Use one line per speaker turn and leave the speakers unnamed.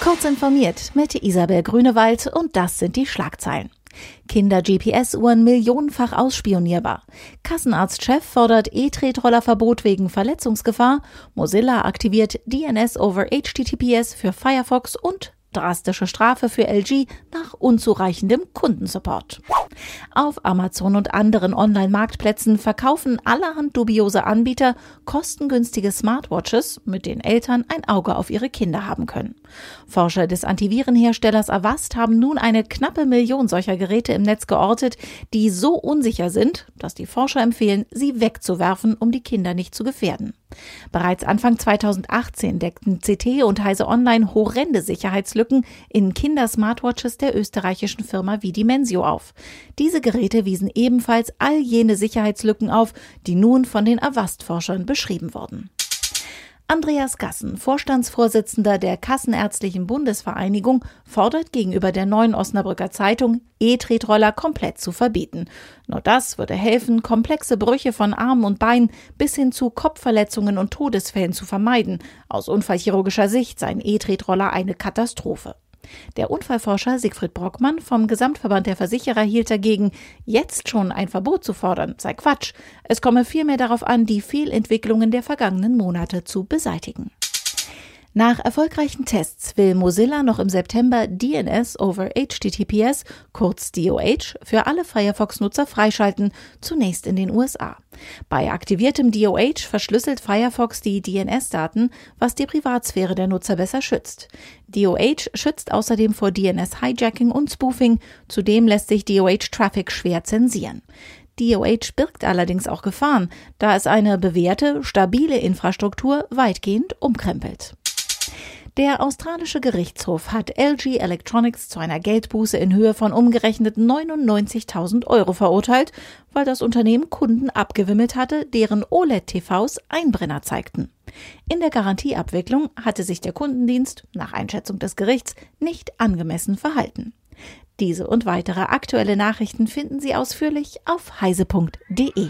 Kurz informiert mit Isabel Grünewald und das sind die Schlagzeilen. Kinder-GPS-Uhren millionenfach ausspionierbar. Kassenarztchef fordert E-Tretroller-Verbot wegen Verletzungsgefahr. Mozilla aktiviert DNS over HTTPS für Firefox und drastische Strafe für LG nach unzureichendem Kundensupport. Auf Amazon und anderen Online-Marktplätzen verkaufen allerhand dubiose Anbieter kostengünstige Smartwatches, mit denen Eltern ein Auge auf ihre Kinder haben können. Forscher des Antivirenherstellers Avast haben nun eine knappe Million solcher Geräte im Netz geortet, die so unsicher sind, dass die Forscher empfehlen, sie wegzuwerfen, um die Kinder nicht zu gefährden. Bereits Anfang 2018 deckten CT und Heise Online horrende Sicherheitslücken in Kinder-Smartwatches der österreichischen Firma Vidimensio auf. Diese Geräte wiesen ebenfalls all jene Sicherheitslücken auf, die nun von den Avast-Forschern beschrieben wurden. Andreas Gassen, Vorstandsvorsitzender der Kassenärztlichen Bundesvereinigung, fordert gegenüber der neuen Osnabrücker Zeitung, E-Tretroller komplett zu verbieten. Nur das würde helfen, komplexe Brüche von Armen und Beinen bis hin zu Kopfverletzungen und Todesfällen zu vermeiden. Aus unfallchirurgischer Sicht seien E-Tretroller eine Katastrophe. Der Unfallforscher Siegfried Brockmann vom Gesamtverband der Versicherer hielt dagegen, jetzt schon ein Verbot zu fordern, sei Quatsch. Es komme vielmehr darauf an, die Fehlentwicklungen der vergangenen Monate zu beseitigen. Nach erfolgreichen Tests will Mozilla noch im September DNS over HTTPS, kurz DOH, für alle Firefox-Nutzer freischalten, zunächst in den USA. Bei aktiviertem DOH verschlüsselt Firefox die DNS-Daten, was die Privatsphäre der Nutzer besser schützt. DOH schützt außerdem vor DNS-Hijacking und Spoofing, zudem lässt sich DOH-Traffic schwer zensieren. DOH birgt allerdings auch Gefahren, da es eine bewährte, stabile Infrastruktur weitgehend umkrempelt. Der australische Gerichtshof hat LG Electronics zu einer Geldbuße in Höhe von umgerechnet 99.000 Euro verurteilt, weil das Unternehmen Kunden abgewimmelt hatte, deren OLED-TVs Einbrenner zeigten. In der Garantieabwicklung hatte sich der Kundendienst, nach Einschätzung des Gerichts, nicht angemessen verhalten. Diese und weitere aktuelle Nachrichten finden Sie ausführlich auf heise.de.